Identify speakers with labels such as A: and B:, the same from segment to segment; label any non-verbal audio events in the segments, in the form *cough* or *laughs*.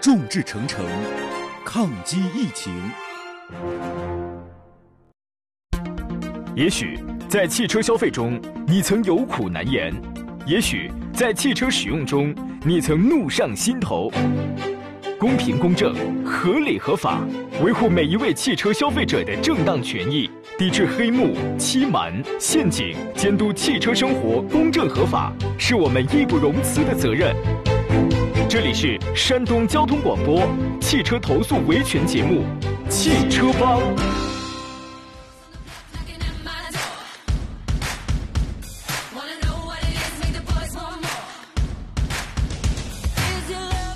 A: 众志成城，抗击疫情。
B: 也许在汽车消费中，你曾有苦难言；也许在汽车使用中，你曾怒上心头。公平公正、合理合法，维护每一位汽车消费者的正当权益，抵制黑幕、欺瞒、陷阱，监督汽车生活公正合法，是我们义不容辞的责任。这里是山东交通广播汽车投诉维权节目《汽车帮》。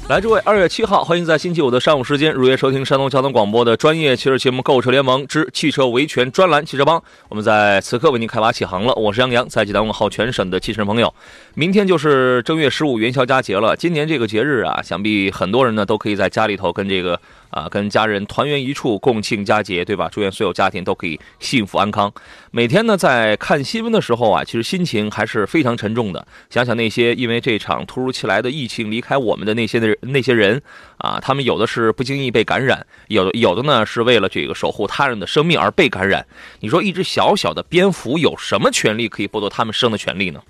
C: 来，诸位，二月七号，欢迎在星期五的上午时间如约收听山东交通广播的专业汽车节目《购车联盟之汽车维权专栏》汽车帮。我们在此刻为您开发起航了，我是杨洋，在济南问候全省的汽车朋友。明天就是正月十五元宵佳节了，今年这个节日啊，想必很多人呢都可以在家里头跟这个。啊，跟家人团圆一处，共庆佳节，对吧？祝愿所有家庭都可以幸福安康。每天呢，在看新闻的时候啊，其实心情还是非常沉重的。想想那些因为这场突如其来的疫情离开我们的那些的那些人啊，他们有的是不经意被感染，有有的呢是为了这个守护他人的生命而被感染。你说，一只小小的蝙蝠有什么权利可以剥夺他们生的权利呢？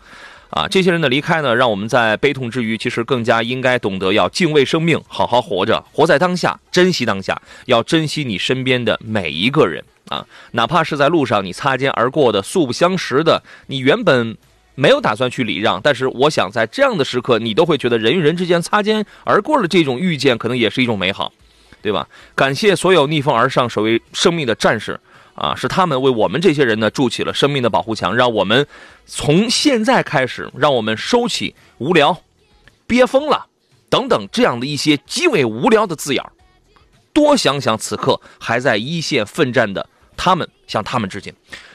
C: 啊，这些人的离开呢，让我们在悲痛之余，其实更加应该懂得要敬畏生命，好好活着，活在当下，珍惜当下，要珍惜你身边的每一个人啊，哪怕是在路上你擦肩而过的素不相识的，你原本没有打算去礼让，但是我想在这样的时刻，你都会觉得人与人之间擦肩而过的这种遇见，可能也是一种美好，对吧？感谢所有逆风而上、守卫生命的战士。啊，是他们为我们这些人呢筑起了生命的保护墙，让我们从现在开始，让我们收起无聊、憋疯了等等这样的一些极为无聊的字眼多想想此刻还在一线奋战的他们，向他们致敬。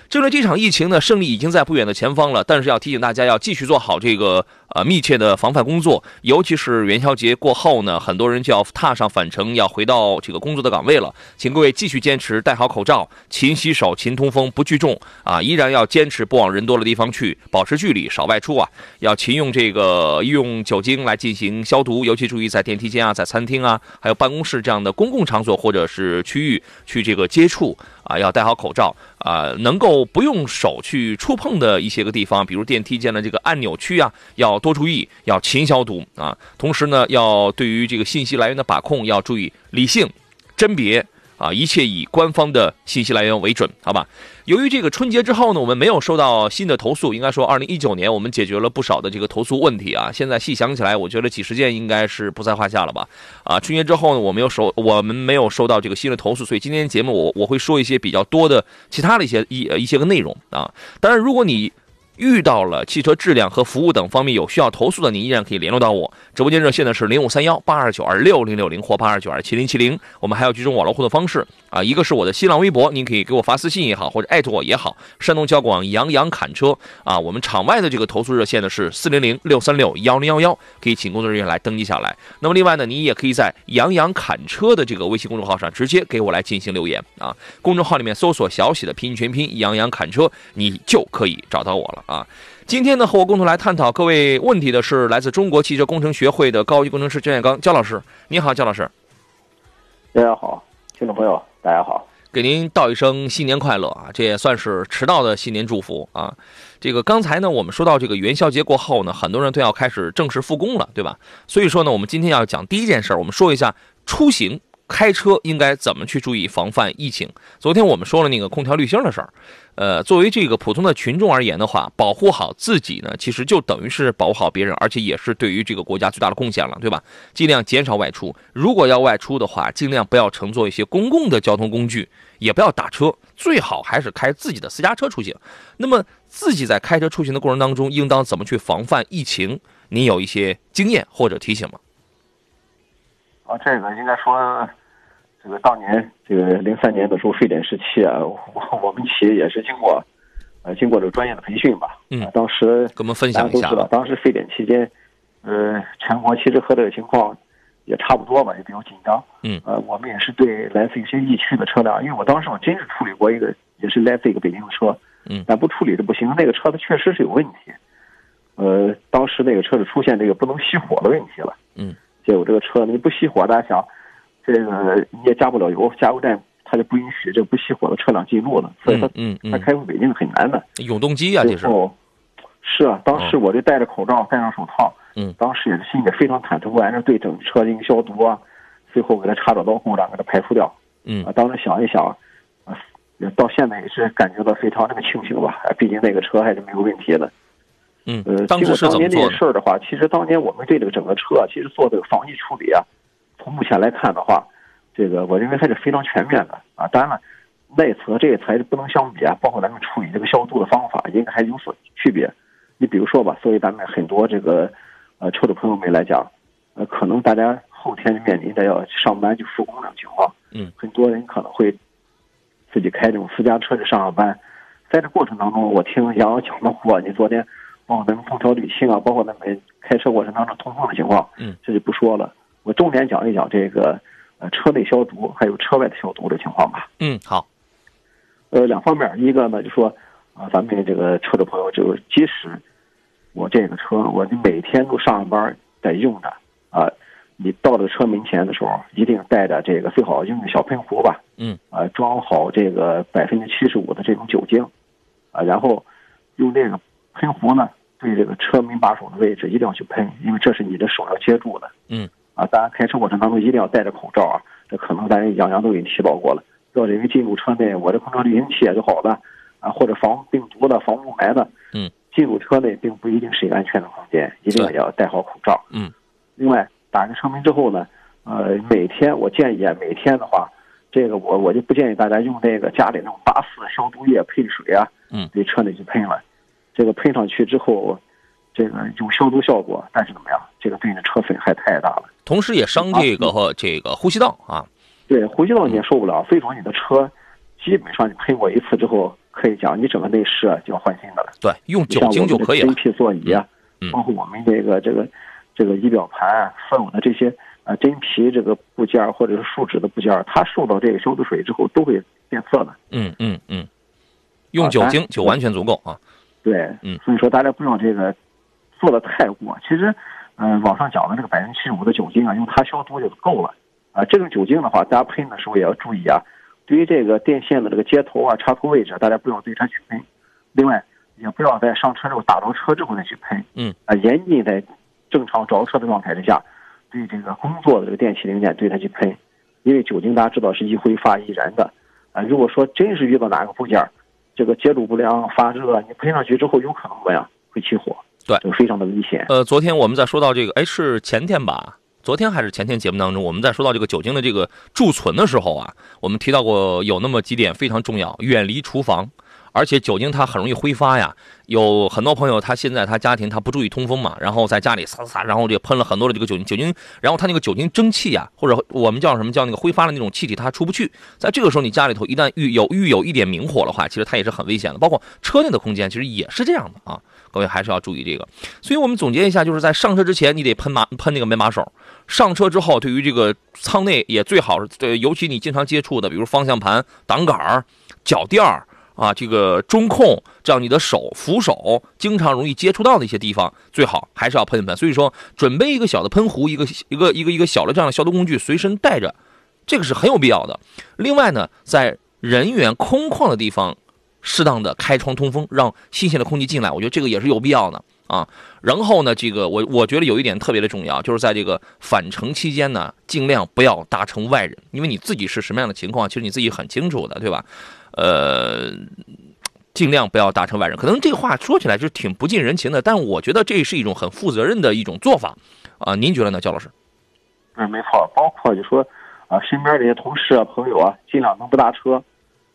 C: 针对这场疫情呢，胜利已经在不远的前方了，但是要提醒大家要继续做好这个呃密切的防范工作，尤其是元宵节过后呢，很多人就要踏上返程，要回到这个工作的岗位了，请各位继续坚持戴好口罩、勤洗手、勤通风、不聚众。啊，依然要坚持不往人多的地方去，保持距离，少外出啊，要勤用这个用酒精来进行消毒，尤其注意在电梯间啊、在餐厅啊、还有办公室这样的公共场所或者是区域去这个接触。啊，要戴好口罩。啊，能够不用手去触碰的一些个地方，比如电梯间的这个按钮区啊，要多注意，要勤消毒啊。同时呢，要对于这个信息来源的把控要注意理性、甄别。啊，一切以官方的信息来源为准，好吧？由于这个春节之后呢，我们没有收到新的投诉，应该说，二零一九年我们解决了不少的这个投诉问题啊。现在细想起来，我觉得几十件应该是不在话下了吧？啊，春节之后呢，我没有收，我们没有收到这个新的投诉，所以今天节目我我会说一些比较多的其他的一些一一些个内容啊。当然，如果你遇到了汽车质量和服务等方面有需要投诉的，您依然可以联络到我。直播间热线呢是零五三幺八二九二六零六零或八二九二七零七零。我们还有几种网络互动方式啊，一个是我的新浪微博，您可以给我发私信也好，或者艾特我也好。山东交广杨洋侃车啊，我们场外的这个投诉热线呢是四零零六三六幺零幺幺，可以请工作人员来登记下来。那么另外呢，你也可以在杨洋侃车的这个微信公众号上直接给我来进行留言啊。公众号里面搜索小喜的拼音全拼杨洋侃车，你就可以找到我了。啊，今天呢，和我共同来探讨各位问题的是来自中国汽车工程学会的高级工程师焦建刚焦老师。你好，焦老师。
D: 大家好，听众朋友，大家好，
C: 给您道一声新年快乐啊！这也算是迟到的新年祝福啊。这个刚才呢，我们说到这个元宵节过后呢，很多人都要开始正式复工了，对吧？所以说呢，我们今天要讲第一件事，我们说一下出行。开车应该怎么去注意防范疫情？昨天我们说了那个空调滤芯的事儿，呃，作为这个普通的群众而言的话，保护好自己呢，其实就等于是保护好别人，而且也是对于这个国家最大的贡献了，对吧？尽量减少外出，如果要外出的话，尽量不要乘坐一些公共的交通工具，也不要打车，最好还是开自己的私家车出行。那么自己在开车出行的过程当中，应当怎么去防范疫情？您有一些经验或者提醒吗？
D: 啊，这个应该说。这个当年这个零三年的时候，非典时期啊，我 *laughs* 我们企业也是经过，呃，经过这个专业的培训吧。
C: 嗯。
D: 当时
C: 跟我们分享一下。
D: 当时非典期间，呃，全国其实和这个情况也差不多吧，也比较紧张。
C: 嗯。
D: 呃，我们也是对来自一些疫区的车辆，因为我当时我真是处理过一个，也是来自一个北京的车。
C: 嗯。
D: 但不处理的不行，那个车子确实是有问题。呃，当时那个车子出现这个不能熄火的问题了。
C: 嗯。
D: 结果这个车你不熄火，大家想，这个你也加不了油，加油站它就不允许这不熄火的车辆进入了，所以它
C: 嗯嗯
D: 它开回北京很难的。
C: 永动机啊，这是。
D: 是啊，当时我就戴着口罩，戴上手套，
C: 嗯
D: 当时也是心里非常忐忑不安，着对整车进行消毒啊，最后给它插着导火让给它排除掉。
C: 嗯
D: 啊，当时想一想，啊，到现在也是感觉到非常那个庆幸吧，啊毕竟那个车还是没有问题的。
C: 嗯
D: 呃，，
C: 当时是
D: 经过当年这
C: 怎么做的？
D: 件事儿的话，其实当年我们对这个整个车啊，其实做这个防疫处理啊，从目前来看的话，这个我认为还是非常全面的啊。当然了，内测这一次还是不能相比啊，包括咱们处理这个消毒的方法，应该还有所区别。你比如说吧，作为咱们很多这个呃车主朋友们来讲，呃，可能大家后天就面临着要上班就复工这种情况，
C: 嗯，
D: 很多人可能会自己开这种私家车去上下班，在这过程当中，我听杨洋讲的话，你昨天包括咱们空调滤芯啊，包括咱们开车过程当中通风的情况，
C: 嗯，
D: 这就不说了。我重点讲一讲这个呃车内消毒还有车外的消毒的情况吧。
C: 嗯，好，
D: 呃，两方面，一个呢就说啊、咱们这个车的朋友就是，即使我这个车我每天都上班在用着啊、你到了车门前的时候，一定带着这个最好用个小喷壶吧，
C: 嗯，
D: 啊、装好这个百分之七十五的这种酒精，啊，然后用这个喷壶呢，对这个车门把手的位置一定要去喷，因为这是你的手要接住的，
C: 嗯，
D: 啊，大家开车过程当中一定要戴着口罩啊，这可能咱杨洋都给你提到过了，不要因为进入车内我这空调滤清器也就好了。啊，或者防病毒的、防雾霾的，
C: 嗯，
D: 进入车内并不一定是一个安全的空间，一定
C: 对
D: 要戴好口罩。
C: 嗯，
D: 另外打开车门之后呢，呃，每天我建议啊，每天的话，这个我我就不建议大家用那个家里那种八四消毒液配水啊，
C: 嗯
D: 对车内去喷了。这个喷上去之后，这个有消毒效果，但是怎么样？这个对你的车损害太大了。
C: 同时也伤这个和这个呼吸道啊。
D: 对，呼吸道你也受不了，所以说你的车基本上你喷过一次之后，可以讲你整个内饰啊就要换新的了。
C: 对，用酒精就可以了。
D: 真皮座椅啊，包括我们这个这个这个仪表盘啊，所有的这些啊真皮这个部件或者是树脂的部件，它受到这个消毒水之后都会变色的。
C: 嗯嗯嗯，用酒精就完全足够啊。
D: 对，
C: 嗯
D: 所以说大家不要这个做的太过。其实，嗯、网上讲的这个百分之七十五的酒精啊，用它消毒就够了。啊，这种酒精的话，大家喷的时候也要注意啊。对于这个电线的这个接头啊、插头位置，大家不要对它去喷。另外，也不要在上车之后打着车之后再去喷。
C: 嗯。
D: 啊，严禁在正常着车的状态之下，对这个工作的这个电器零件对它去喷，因为酒精大家知道是易挥发易燃的。啊，如果说真是遇到哪个部件，这个接触不良发热，你喷上去之后有可能怎么样？会起火，
C: 对
D: 就非常的危险。
C: 呃，昨天我们在说到这个，哎，是前天吧？昨天还是前天节目当中，我们在说到这个酒精的这个贮存的时候啊，我们提到过有那么几点非常重要：远离厨房，而且酒精它很容易挥发呀。有很多朋友他现在他家庭他不注意通风嘛，然后在家里撒撒撒，然后这个喷了很多的这个酒精酒精，然后他那个酒精蒸汽呀，或者我们叫什么叫那个挥发的那种气体，它出不去。在这个时候，你家里头一旦遇有遇有一点明火的话，其实它也是很危险的。包括车内的空间，其实也是这样的啊。各位还是要注意这个。所以我们总结一下，就是在上车之前，你得喷马喷那个门把手；上车之后，对于这个舱内也最好是，对，尤其你经常接触的，比如方向盘、挡杆、脚垫啊，这个中控，这样你的手扶手经常容易接触到的一些地方，最好还是要喷一喷。所以说，准备一个小的喷壶，一个一个一个一个小的这样的消毒工具随身带着，这个是很有必要的。另外呢，在人员空旷的地方。适当的开窗通风，让新鲜的空气进来，我觉得这个也是有必要的啊。然后呢，这个我我觉得有一点特别的重要，就是在这个返程期间呢，尽量不要搭乘外人，因为你自己是什么样的情况，其实你自己很清楚的，对吧？呃，尽量不要搭乘外人。可能这个话说起来是挺不近人情的，但我觉得这是一种很负责任的一种做法啊。您觉得呢，焦老师？
D: 嗯，没错，包括就说啊，身边这些同事啊、朋友啊，尽量能不搭车，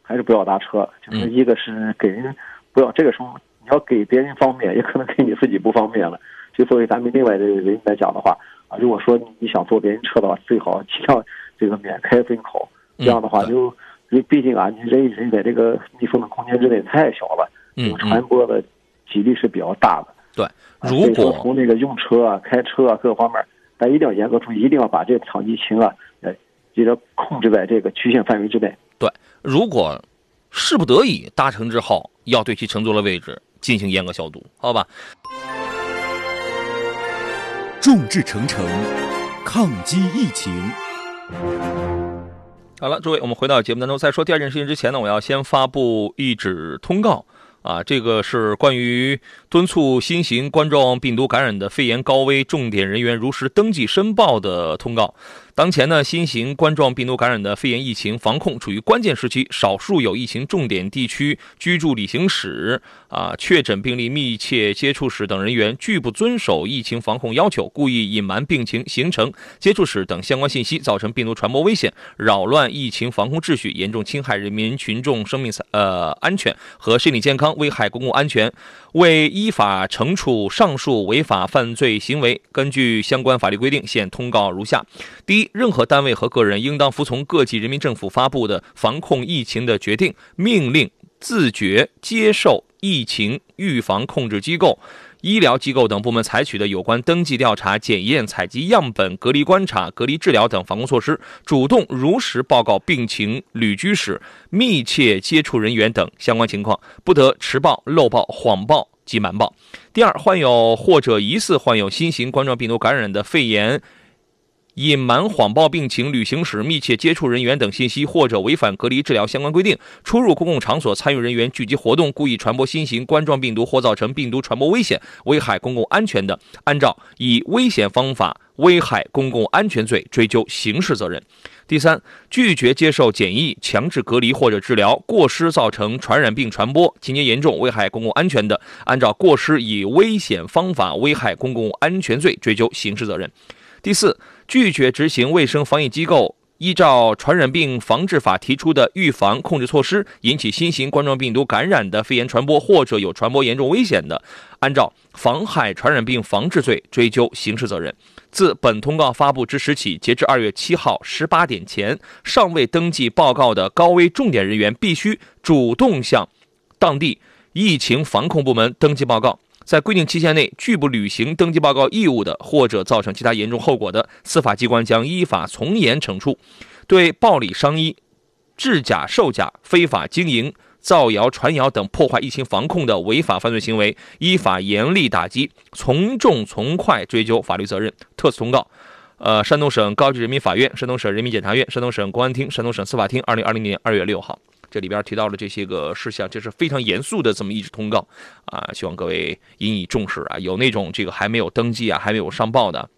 D: 还是不要搭车。就是一个是给人不要这个时候你要给别人方便，也可能给你自己不方便了。就作为咱们另外的人来讲的话啊，如果说你想坐别人车的话，最好尽量这个免开分口，这样的话
C: 嗯
D: 就因为毕竟啊，你人与人在这个密封的空间之内太小了，传播的几率是比较大的。
C: 对，
D: 啊所以说
C: 如果
D: 从那个用车啊、开车啊各个方面，咱一定要严格注意，一定要把这场疫情啊，呃，这个控制在这个局限范围之内。
C: 如果势不得已搭乘之后，要对其乘坐的位置进行严格消毒，好吧？
A: 众志成城，抗击疫情。
C: 好了，诸位，我们回到节目当中。在说第二件事情之前呢，我要先发布一纸通告啊，这个是关于敦促新型冠状病毒感染的肺炎高危重点人员如实登记申报的通告。当前呢，新型冠状病毒感染的肺炎疫情防控处于关键时期，少数有疫情重点地区居住旅行史、啊确诊病例密切接触史等人员拒不遵守疫情防控要求，故意隐瞒病情、行程、接触史等相关信息，造成病毒传播危险，扰乱疫情防控秩序，严重侵害人民群众生命呃安全和身体健康，危害公共安全。为依法惩处上述违法犯罪行为，根据相关法律规定，现通告如下：第一，任何单位和个人应当服从各级人民政府发布的防控疫情的决定、命令，自觉接受疫情预防控制机构、医疗机构等部门采取的有关登记、调查、检验、采集样本、隔离观察、隔离治疗等防控措施，主动如实报告病情、旅居史、密切接触人员等相关情况，不得迟报、漏报、谎报及瞒报。第二，患有或者疑似患有新型冠状病毒感染的肺炎。隐瞒、谎报病情、旅行史、密切接触人员等信息，或者违反隔离治疗相关规定，出入公共场所参与人员聚集活动，故意传播新型冠状病毒或造成病毒传播危险，危害公共安全的，按照以危险方法危害公共安全罪追究刑事责任。第三，拒绝接受检疫、强制隔离或者治疗，过失造成传染病传播，情节严重，危害公共安全的，按照过失以危险方法危害公共安全罪追究刑事责任。第四，拒绝执行卫生防疫机构依照《传染病防治法》提出的预防控制措施，引起新型冠状病毒感染的肺炎传播，或者有传播严重危险的，按照妨害传染病防治罪追究刑事责任。自本通告发布之时起，截至二月七号十八点前，尚未登记报告的高危重点人员，必须主动向当地疫情防控部门登记报告。在规定期限内拒不履行登记报告义务的，或者造成其他严重后果的，司法机关将依法从严惩处。对暴力伤医、制假售假、非法经营、造谣传谣等破坏疫情防控的违法犯罪行为，依法严厉打击，从重从快追究法律责任。特此通告，呃，山东省高级人民法院、山东省人民检察院、山东省公安厅、山东省司法厅，二零二零年二月六号。这里边提到了这些个事项，这是非常严肃的这么一纸通告啊，希望各位引以重视啊。有那种这个还没有登记啊，还没有上报的，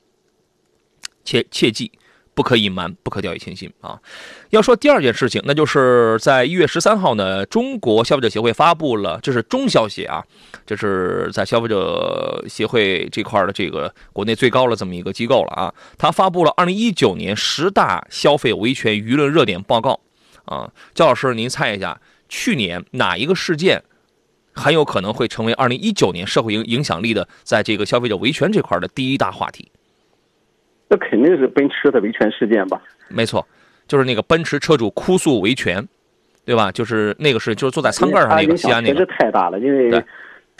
C: 切切记不可隐瞒，不可掉以轻心啊。要说第二件事情，那就是在一月十三号呢，中国消费者协会发布了，这是中消协啊，这是在消费者协会这块的这个国内最高的这么一个机构了啊。它发布了二零一九年十大消费维权舆论热点报告。啊，焦老师，您猜一下，去年哪一个事件很有可能会成为二零一九年社会影影响力的，在这个消费者维权这块的第一大话题？
D: 那肯定是奔驰的维权事件吧？
C: 没错，就是那个奔驰车主哭诉维权，对吧？就是那个是，就是坐在舱盖上那个西安那个。
D: 确实太大了，因为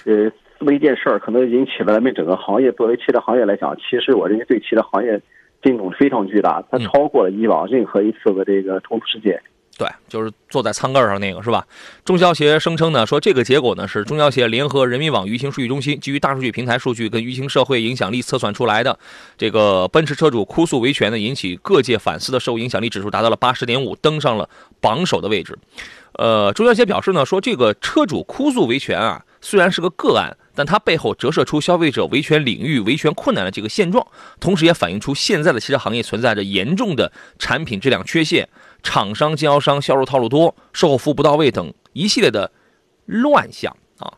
D: 呃，这么一件事儿，可能引起了咱们整个行业。作为汽车行业来讲，其实我认为对汽车行业震动非常巨大，它超过了以往任何一次的这个冲突事件。
C: 对，就是坐在舱盖上那个是吧？中消协声称呢，说这个结果呢是中消协联合人民网舆情数据中心基于大数据平台数据跟舆情社会影响力测算出来的。这个奔驰车主哭诉维权呢，引起各界反思的社会影响力指数达到了八十点五，登上了榜首的位置。呃，中消协表示呢，说这个车主哭诉维权啊，虽然是个个案，但它背后折射出消费者维权领域维权困难的这个现状，同时也反映出现在的汽车行业存在着严重的产品质量缺陷。厂商、经销商销售套路多、售后服务不到位等一系列的乱象啊。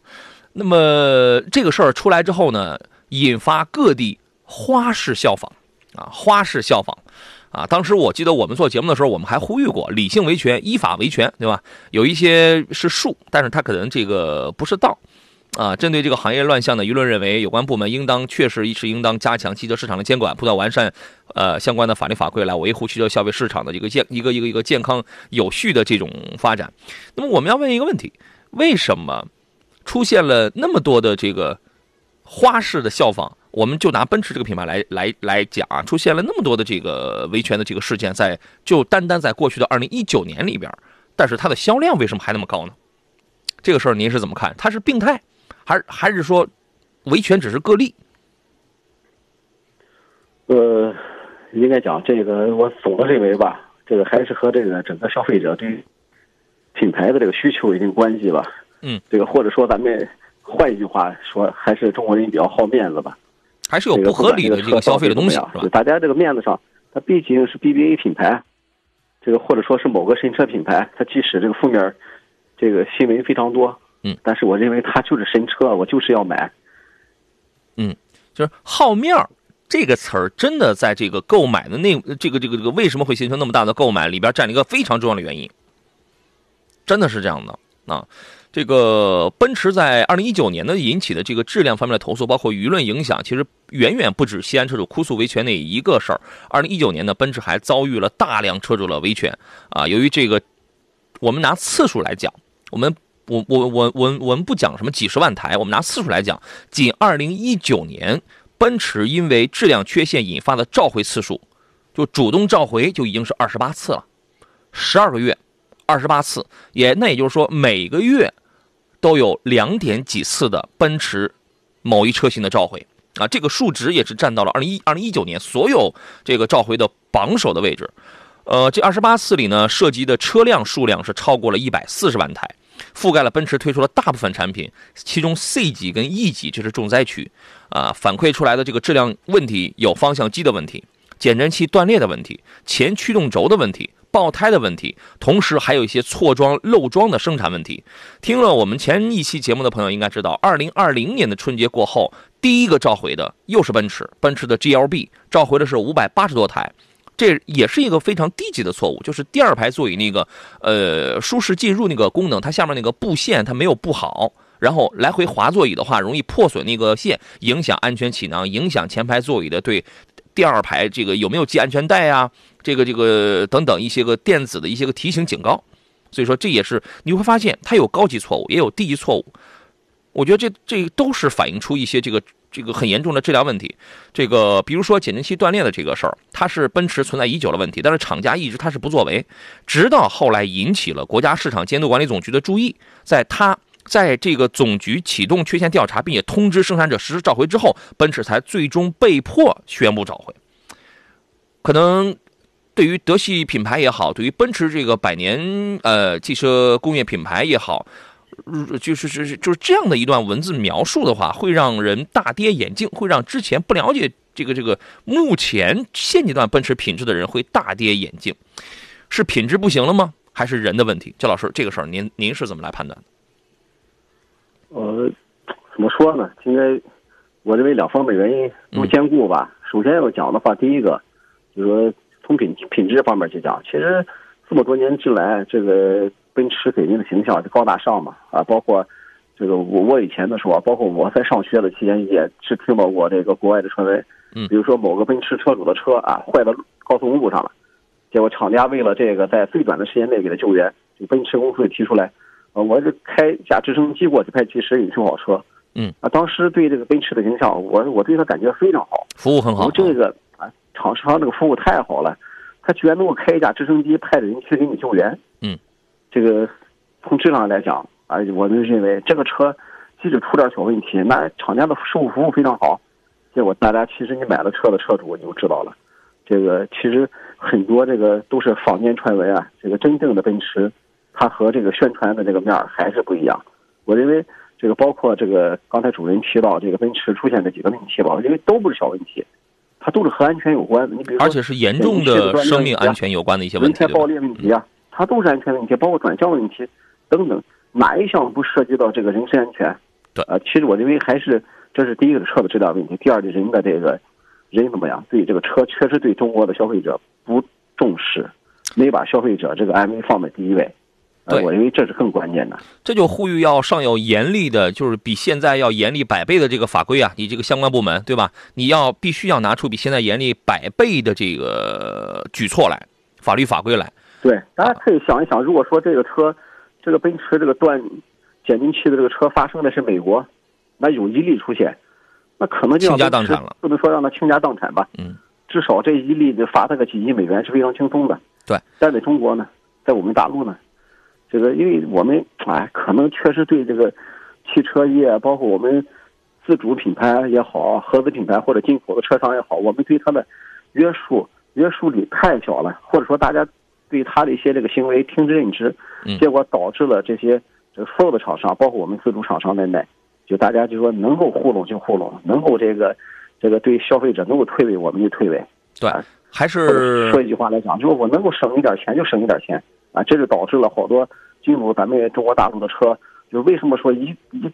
C: 那么这个事儿出来之后呢，引发各地花式效仿啊，花式效仿啊。当时我记得我们做节目的时候，我们还呼吁过理性维权、依法维权，对吧？有一些是术，但是它可能这个不是道。啊，针对这个行业乱象呢，舆论认为有关部门应当确实是应当加强汽车市场的监管，不断完善呃相关的法律法规，来维护汽车消费市场的一个健一个一个一个健康有序的这种发展。那么我们要问一个问题：为什么出现了那么多的这个花式的效仿？我们就拿奔驰这个品牌来来来讲啊，出现了那么多的这个维权的这个事件，在就单单在过去的二零一九年里边，但是它的销量为什么还那么高呢？这个事儿您是怎么看？它是病态？还还是说，维权只是个例？
D: 呃，应该讲这个，我总的认为吧，这个还是和这个整个消费者对品牌的这个需求有一定关系吧。
C: 嗯，
D: 这个或者说咱们换一句话说，还是中国人比较好面子吧。
C: 还是有不合理的这个消费的东西，是吧？
D: 大家这个面子上，它毕竟是 BBA 品牌，这个或者说是某个神车品牌，它即使这个负面这个新闻非常多，
C: 嗯，
D: 但是我认为它就是神车，我就是要买。
C: 嗯，就是好面儿这个词儿，真的在这个购买的那这个这个这个为什么会形成那么大的购买里边占了一个非常重要的原因，真的是这样的啊。这个奔驰在二零一九年呢引起的这个质量方面的投诉，包括舆论影响，其实远远不止西安车主哭诉维权那一个事儿。二零一九年呢，奔驰还遭遇了大量车主的维权啊。由于这个，我们拿次数来讲，我们我我我我我们不讲什么几十万台，我们拿次数来讲，仅二零一九年，奔驰因为质量缺陷引发的召回次数，就主动召回就已经是二十八次了，十二个月。二十八次，也那也就是说，每个月都有两点几次的奔驰某一车型的召回啊，这个数值也是占到了二零一二零一九年所有这个召回的榜首的位置。呃，这二十八次里呢，涉及的车辆数量是超过了一百四十万台，覆盖了奔驰推出的大部分产品，其中 C 级跟 E 级这是重灾区啊，反馈出来的这个质量问题有方向机的问题、减震器断裂的问题、前驱动轴的问题。爆胎的问题，同时还有一些错装漏装的生产问题。听了我们前一期节目的朋友应该知道，二零二零年的春节过后，第一个召回的又是奔驰，奔驰的 GLB 召回的是五百八十多台，这也是一个非常低级的错误，就是第二排座椅那个呃舒适进入那个功能，它下面那个布线它没有布好，然后来回滑座椅的话，容易破损那个线，影响安全气囊，影响前排座椅的对第二排这个有没有系安全带啊？这个这个等等一些个电子的一些个提醒警告，所以说这也是你会发现它有高级错误，也有低级错误。我觉得这这都是反映出一些这个这个很严重的质量问题。这个比如说减震器断裂的这个事儿，它是奔驰存在已久的问题，但是厂家一直它是不作为，直到后来引起了国家市场监督管理总局的注意，在它在这个总局启动缺陷调查，并且通知生产者实施召回之后，奔驰才最终被迫宣布召回。可能。对于德系品牌也好，对于奔驰这个百年呃汽车工业品牌也好，就是是就是这样的一段文字描述的话，会让人大跌眼镜，会让之前不了解这个这个目前现阶段奔驰品质的人会大跌眼镜。是品质不行了吗？还是人的问题？焦老师，这个事儿您您是怎么来判断
D: 的？呃，怎么说呢？应该我认为两方面原因都兼顾吧。首先要讲的话，第一个就是说。从品品质方面去讲，其实这么多年之来，这个奔驰给人的形象就高大上嘛啊，包括这个我我以前的时候，包括我在上学的期间，也是听到过这个国外的传闻，
C: 嗯，
D: 比如说某个奔驰车主的车啊坏到高速公路上了，结果厂家为了这个在最短的时间内给他救援，这奔驰公司提出来，呃，我这开架直升机过去派技师给你修好车，
C: 嗯。
D: 啊，当时对这个奔驰的形象，我我对他感觉非常好，
C: 服务很好，
D: 这个啊。厂商这个服务太好了，他居然能够开一架直升机派着人去给你救援。
C: 嗯，
D: 这个从质量来讲啊，我们认为这个车即使出点小问题，那厂家的售后服务非常好。结果大家其实你买了车的车主你就知道了，这个其实很多这个都是坊间传闻啊。这个真正的奔驰，它和这个宣传的这个面还是不一样。我认为这个包括这个刚才主任提到这个奔驰出现的几个问题吧，我认为都不是小问题。它都是和安全有关的，你比如说，
C: 而且是严重的生命安全有关的一些问题，
D: 轮胎爆裂问题啊，它都是安全问题，包括转向问题等等，哪一项不涉及到这个人身安全？
C: 对，
D: 呃，其实我认为还是这是第一个车的质量问题，第二个人的这个人怎么样？对这个车确实对中国的消费者不重视，没把消费者这个安危放在第一位。
C: 对，
D: 我认为这是更关键的。
C: 这就呼吁要上有严厉的，就是比现在要严厉百倍的这个法规啊！你这个相关部门，对吧？你要必须要拿出比现在严厉百倍的这个举措来，法律法规来。
D: 对，大家可以想一想，如果说这个车，这个奔驰这个断减震器的这个车发生的是美国，那有一例出现，那可能就
C: 倾家荡产了。
D: 不能说让他倾家荡产吧？
C: 嗯，
D: 至少这一例就罚他个几亿美元是非常轻松的。
C: 对，
D: 但在中国呢，在我们大陆呢？这个，因为我们哎，可能确实对这个汽车业，包括我们自主品牌也好，合资品牌或者进口的车商也好，我们对它的约束约束力太小了，或者说大家对他的一些这个行为听之任之，结果导致了这些这个所有的厂商，包括我们自主厂商在内，就大家就说能够糊弄就糊弄，能够这个这个对消费者能够退位我们就退位。
C: 对，还是
D: 说一句话来讲，就是我能够省一点钱就省一点钱啊，这就导致了好多进入咱们中国大陆的车，就为什么说一一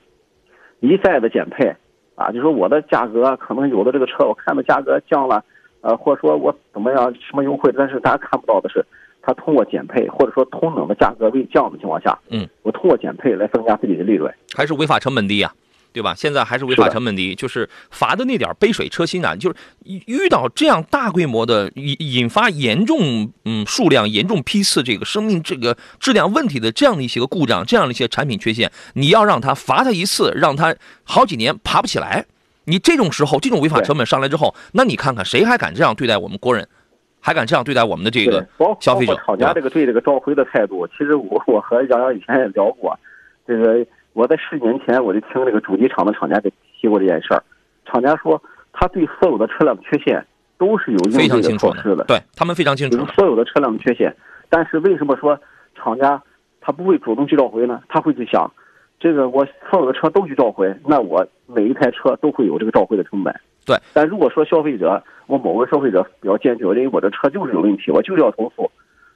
D: 一再的减配啊？就说我的价格可能有的这个车我看的价格降了，呃，或者说我怎么样什么优惠，但是大家看不到的是，他通过减配或者说同等的价格未降的情况下，
C: 嗯，
D: 我通过减配来增加自己的利润，
C: 还是违法成本低呀？对吧？现在还是违法成本低，就是罚的那点杯水车薪啊！就是遇到这样大规模的引引发严重嗯数量严重批次这个生命这个质量问题的这样的一些个故障，这样的一些产品缺陷，你要让他罚他一次，让他好几年爬不起来，你这种时候这种违法成本上来之后，那你看看谁还敢这样对待我们国人，还敢这样对待我们的这个消费者？
D: 厂家这个对这个召回的态度，其实我我和杨洋以前也聊过，这个。我在十年前我就听这个主机厂的厂家给提过这件事儿，厂家说他对所有的车辆缺陷都是有应对的措施的，
C: 对他们非常清楚。
D: 所有的车辆的缺陷，但是为什么说厂家他不会主动去召回呢？他会去想，这个我所有的车都去召回，那我每一台车都会有这个召回的成本。
C: 对，
D: 但如果说消费者我某个消费者比较坚决，我认为我的车就是有问题，我就是要投诉，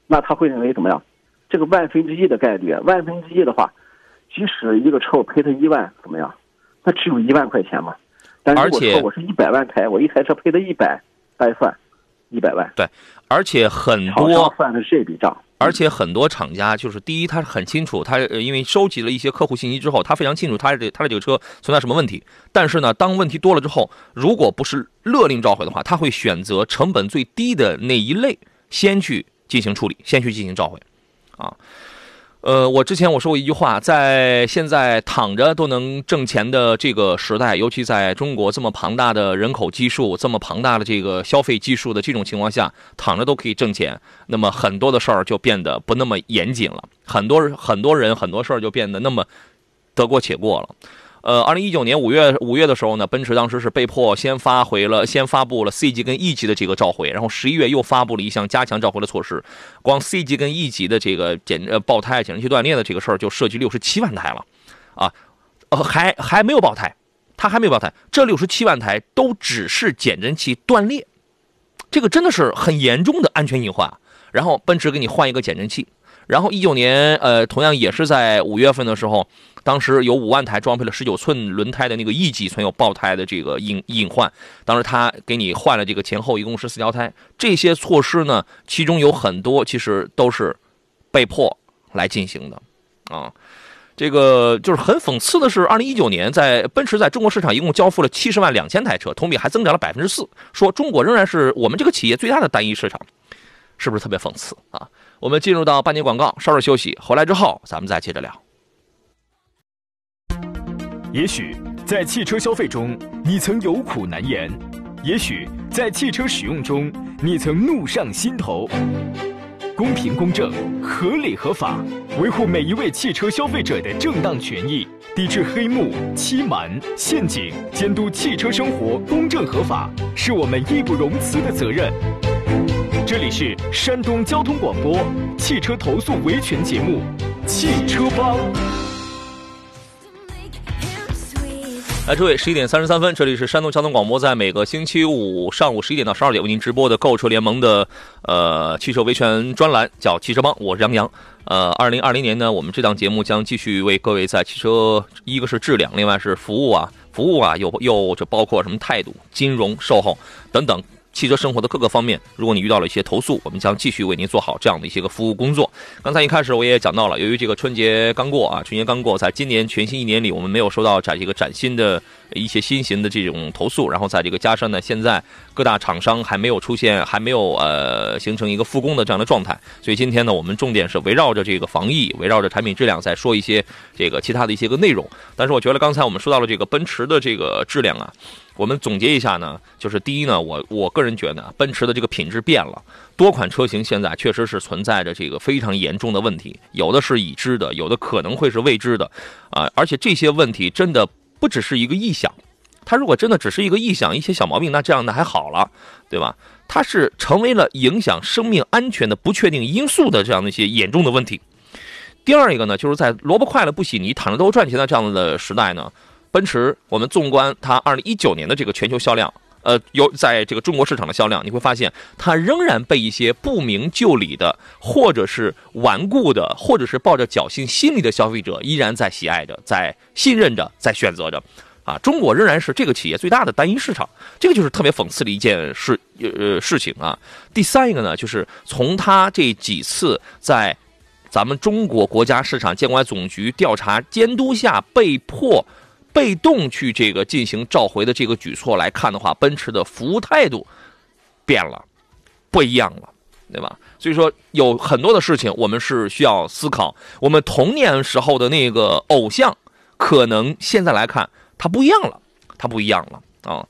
D: 那他会认为怎么样？这个万分之一的概率，万分之一的话。即使一个车我赔他一万怎么样？那只有一万块钱嘛。但如果说我是一百万台，我一台车赔他一百，再算一百万。
C: 对，而且很多
D: 算的是这笔账。
C: 而且很多厂家就是第一，他很清楚，他因为收集了一些客户信息之后，他非常清楚他的他的这个车存在什么问题。但是呢，当问题多了之后，如果不是勒令召回的话，他会选择成本最低的那一类先去进行处理，先去进行召回，啊。呃，我之前我说过一句话，在现在躺着都能挣钱的这个时代，尤其在中国这么庞大的人口基数、这么庞大的这个消费基数的这种情况下，躺着都可以挣钱，那么很多的事儿就变得不那么严谨了，很多很多人很多事儿就变得那么得过且过了。呃，二零一九年五月五月的时候呢，奔驰当时是被迫先发回了，先发布了 C 级跟 E 级的这个召回，然后十一月又发布了一项加强召回的措施，光 C 级跟 E 级的这个减呃爆胎、减震器断裂的这个事儿就涉及六十七万台了，啊，呃还还没有爆胎，它还没有爆胎，这六十七万台都只是减震器断裂，这个真的是很严重的安全隐患，然后奔驰给你换一个减震器。然后一九年，呃，同样也是在五月份的时候，当时有五万台装配了十九寸轮胎的那个 E 级存有爆胎的这个隐隐患，当时他给你换了这个前后一共十四条胎。这些措施呢，其中有很多其实都是被迫来进行的，啊，这个就是很讽刺的是，二零一九年在奔驰在中国市场一共交付了七十万两千台车，同比还增长了百分之四，说中国仍然是我们这个企业最大的单一市场，是不是特别讽刺啊？我们进入到半年广告，稍事休息，回来之后咱们再接着聊。
B: 也许在汽车消费中，你曾有苦难言；也许在汽车使用中，你曾怒上心头。公平公正、合理合法，维护每一位汽车消费者的正当权益，抵制黑幕、欺瞒、陷阱，监督汽车生活公正合法，是我们义不容辞的责任。这里是山东交通广播汽车投诉维权节目《汽车帮》。
C: 来，诸位，十一点三十三分，这里是山东交通广播，在每个星期五上午十一点到十二点为您直播的购车联盟的呃汽车维权专栏，叫《汽车帮》，我是杨洋。呃，二零二零年呢，我们这档节目将继续为各位在汽车，一个是质量，另外是服务啊，服务啊，又又就包括什么态度、金融、售后等等。汽车生活的各个方面，如果你遇到了一些投诉，我们将继续为您做好这样的一些个服务工作。刚才一开始我也讲到了，由于这个春节刚过啊，春节刚过，在今年全新一年里，我们没有收到这个崭新的一些新型的这种投诉，然后在这个加上呢，现在各大厂商还没有出现，还没有呃形成一个复工的这样的状态，所以今天呢，我们重点是围绕着这个防疫，围绕着产品质量，再说一些这个其他的一些个内容。但是我觉得刚才我们说到了这个奔驰的这个质量啊。我们总结一下呢，就是第一呢，我我个人觉得，奔驰的这个品质变了，多款车型现在确实是存在着这个非常严重的问题，有的是已知的，有的可能会是未知的，啊，而且这些问题真的不只是一个臆想，它如果真的只是一个臆想，一些小毛病，那这样的还好了，对吧？它是成为了影响生命安全的不确定因素的这样的一些严重的问题。第二一个呢，就是在萝卜快了不洗泥，躺着都赚钱的这样的时代呢，奔驰，我们纵观它二零一九年的这个全球销量，呃，有在这个中国市场的销量，你会发现它仍然被一些不明就里的，或者是顽固的，或者是抱着侥幸心理的消费者依然在喜爱着，在信任着，在选择着。啊，中国仍然是这个企业最大的单一市场，这个就是特别讽刺的一件事，呃，事情啊。第三一个呢，就是从他这几次在咱们中国国家市场监管总局调查监督下，被迫被动去这个进行召回的这个举措来看的话，奔驰的服务态度变了，不一样了，对吧？所以说有很多的事情我们是需要思考，我们童年时候的那个偶像，可能现在来看。他不一样了，他不一样了啊！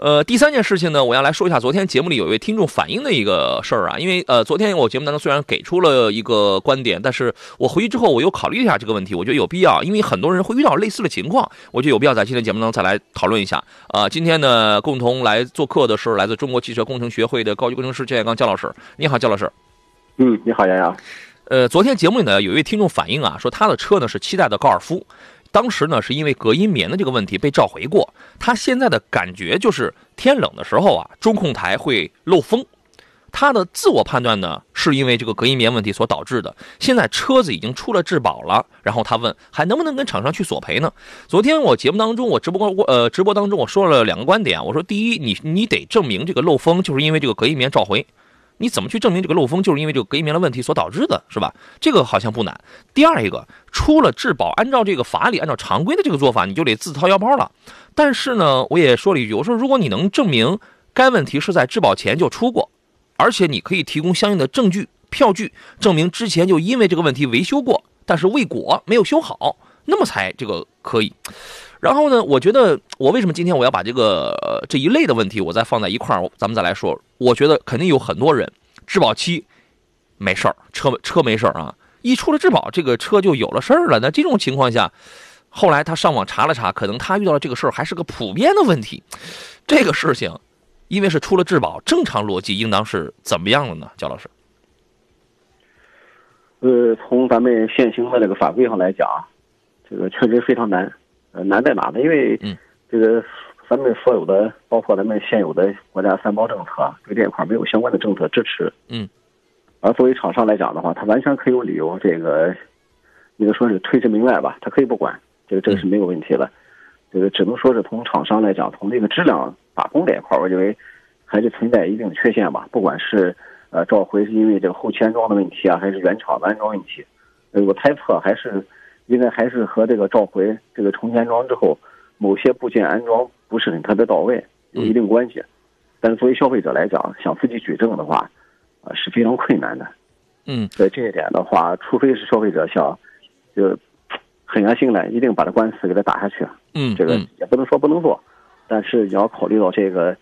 C: 呃，第三件事情呢，我要来说一下昨天节目里有一位听众反映的一个事儿啊，因为呃，昨天我节目当中虽然给出了一个观点，但是我回去之后我又考虑一下这个问题，我觉得有必要，因为很多人会遇到类似的情况，我觉得有必要在今天节目当中再来讨论一下。啊，今天呢，共同来做客的是来自中国汽车工程学会的高级工程师焦建刚焦老师，你好，焦老师。
D: 嗯，你好，杨洋。
C: 呃，昨天节目里呢，有一位听众反映啊，说他的车呢是七代的高尔夫。当时呢，是因为隔音棉的这个问题被召回过。他现在的感觉就是天冷的时候啊，中控台会漏风。他的自我判断呢，是因为这个隔音棉问题所导致的。现在车子已经出了质保了，然后他问还能不能跟厂商去索赔呢？昨天我节目当中，我直播过呃直播当中我说了两个观点，我说第一，你你得证明这个漏风就是因为这个隔音棉召回。你怎么去证明这个漏风就是因为这个隔音棉的问题所导致的，是吧？这个好像不难。第二一个，出了质保，按照这个法理，按照常规的这个做法，你就得自掏腰包了。但是呢，我也说了一句，我说如果你能证明该问题是在质保前就出过，而且你可以提供相应的证据、票据，证明之前就因为这个问题维修过，但是未果，没有修好，那么才这个可以。然后呢，我觉得我为什么今天我要把这个这一类的问题我再放在一块儿，咱们再来说。我觉得肯定有很多人质保期没事儿，车车没事儿啊，一出了质保，这个车就有了事儿了。那这种情况下，后来他上网查了查，可能他遇到了这个事儿还是个普遍的问题。这个事情因为是出了质保，正常逻辑应当是怎么样的呢？焦老师，
D: 呃，从咱们现行的这个法规上来讲，这个确实非常难。呃，难在哪呢？因为这个咱们所有的，包括咱们现有的国家三包政策，对这一块没有相关的政策支持。
C: 嗯。
D: 而作为厂商来讲的话，他完全可以有理由，这个，应该说是推之门外吧，他可以不管，这个这个是没有问题的。这个只能说是从厂商来讲，从这个质量把控这一块，我认为还是存在一定的缺陷吧。不管是呃召回是因为这个后期安装的问题啊，还是原厂的安装问题，呃，我猜测还是。应该还是和这个召回、这个重新安装之后，某些部件安装不是很特别到位有一定关系。但是作为消费者来讲，想自己举证的话，啊是非常困难的。
C: 嗯，
D: 在这一点的话，除非是消费者想就狠下心来，一定把这官司给他打下去。
C: 嗯，
D: 这个也不能说不能做，但是你要考虑到这个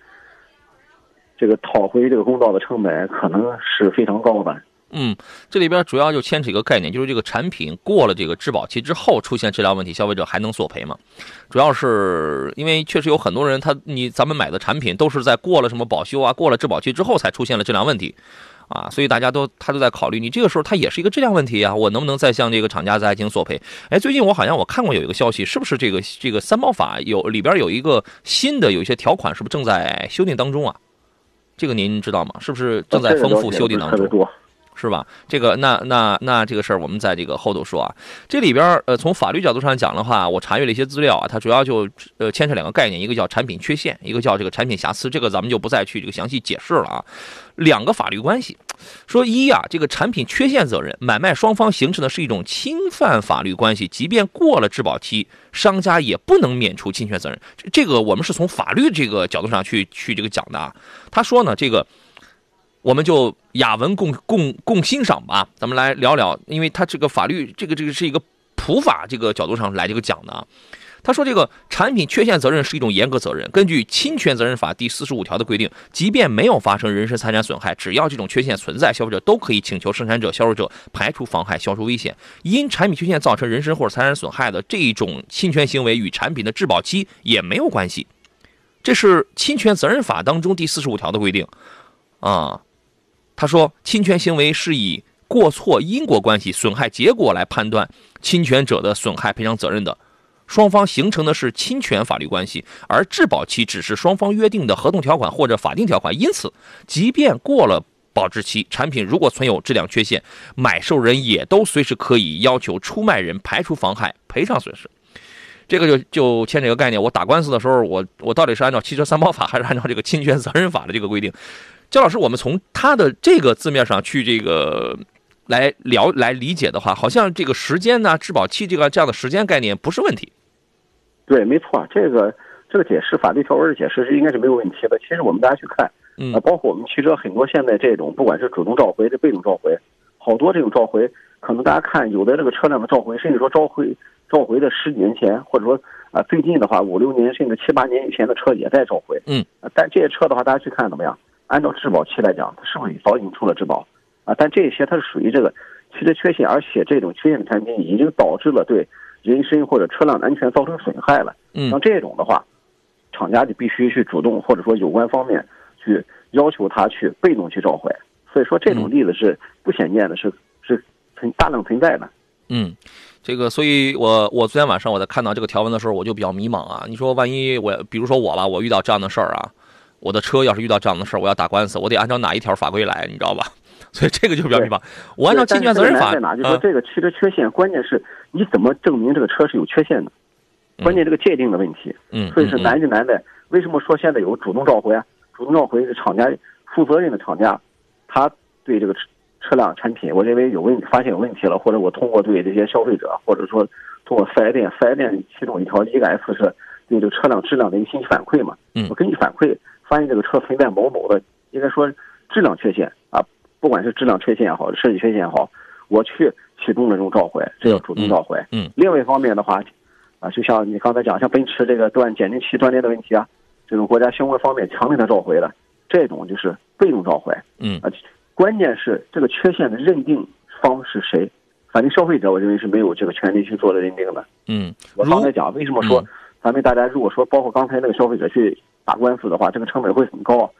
D: 这个讨回这个公道的成本可能是非常高的。
C: 嗯，这里边主要就牵扯一个概念，就是这个产品过了这个质保期之后出现质量问题，消费者还能索赔吗？主要是因为确实有很多人，他你咱们买的产品都是在过了什么保修啊，过了质保期之后才出现了质量问题，啊，所以大家都他都在考虑，你这个时候它也是一个质量问题啊，我能不能再向这个厂家再进行索赔？哎，最近我好像我看过有一个消息，是不是这个这个三包法有里边有一个新的有一些条款，是不是正在修订当中啊？这个您知道吗？是不是正在丰富修订当中？是吧？这个那那那这个事儿，我们在这个后头说啊。这里边呃，从法律角度上讲的话，我查阅了一些资料啊，它主要就呃牵扯两个概念，一个叫产品缺陷，一个叫这个产品瑕疵。这个咱们就不再去这个详细解释了啊。两个法律关系，说一啊，这个产品缺陷责任，买卖双方形成的是一种侵犯法律关系，即便过了质保期，商家也不能免除侵权责任。这这个我们是从法律这个角度上去去这个讲的啊。他说呢，这个。我们就雅文共共共欣赏吧，咱们来聊聊，因为他这个法律，这个这个是一个普法这个角度上来这个讲的啊。他说，这个产品缺陷责任是一种严格责任，根据侵权责任法第四十五条的规定，即便没有发生人身财产损害，只要这种缺陷存在，消费者都可以请求生产者、销售者排除妨害、消除危险。因产品缺陷造成人身或者财产损害的这一种侵权行为，与产品的质保期也没有关系。这是侵权责任法当中第四十五条的规定。啊，他说侵权行为是以过错因果关系、损害结果来判断侵权者的损害赔偿责任的。双方形成的是侵权法律关系，而质保期只是双方约定的合同条款或者法定条款。因此，即便过了保质期，产品如果存有质量缺陷，买受人也都随时可以要求出卖人排除妨害，赔偿损失。这个就就牵扯一个概念，我打官司的时候，我我到底是按照汽车三包法，还是按照这个侵权责任法的这个规定？焦老师，我们从他的这个字面上去这个。来聊来理解的话，好像这个时间呢，质保期这个这样的时间概念不是问题。
D: 对，没错，这个这个解释法律条文的解释是应该是没有问题的。其实我们大家去看，
C: 嗯，
D: 包括我们汽车很多现在这种，不管是主动召回的、被动召回，好多这种召回，可能大家看有的这个车辆的召回，甚至说召回召回的十几年前，或者说啊最近的话五六年甚至七八年以前的车也在召回，
C: 嗯，
D: 但这些车的话，大家去看怎么样？按照质保期来讲，它是不是早已经出了质保？啊，但这些它是属于这个汽车缺陷，而且这种缺陷的产品已经导致了对人身或者车辆安全造成损害了。
C: 嗯，
D: 像这种的话，厂家就必须去主动，或者说有关方面去要求他去被动去召回。所以说这种例子是不鲜见的，是是存大量存在的。
C: 嗯，这个，所以我我昨天晚上我在看到这个条文的时候，我就比较迷茫啊。你说万一我，比如说我吧，我遇到这样的事儿啊，我的车要是遇到这样的事儿，我要打官司，我得按照哪一条法规来，你知道吧？*laughs* 所以这个就比较迷茫。我按照侵权责任法
D: 在哪？就说这个汽车缺陷，关键是你怎么证明这个车是有缺陷的？关键这个界定的问题。
C: 嗯。
D: 所以是难就难在，为什么说现在有主动召回啊？主动召回是厂家负责任的厂家，他对这个车车辆产品，我认为有问题，发现有问题了，或者我通过对这些消费者，或者说通过四 S 店，四 S 店其中一条一个 S 是对这个车辆质量的一个信息反馈嘛？
C: 嗯。
D: 我根据反馈发现这个车存在某某的，应该说质量缺陷啊。不管是质量缺陷也好，设计缺陷也好，我去启动了这种召回，这叫主动召回。
C: 嗯。
D: 另外一方面的话，啊，就像你刚才讲，像奔驰这个断减震器断裂的问题啊，这种国家相关方面强令他召回的，这种就是被动召回。
C: 嗯。
D: 啊，关键是这个缺陷的认定方是谁？反正消费者，我认为是没有这个权利去做的认定的。
C: 嗯。
D: 我刚才讲，为什么说咱们大家如果说包括刚才那个消费者去打官司的话，这个成本会很高。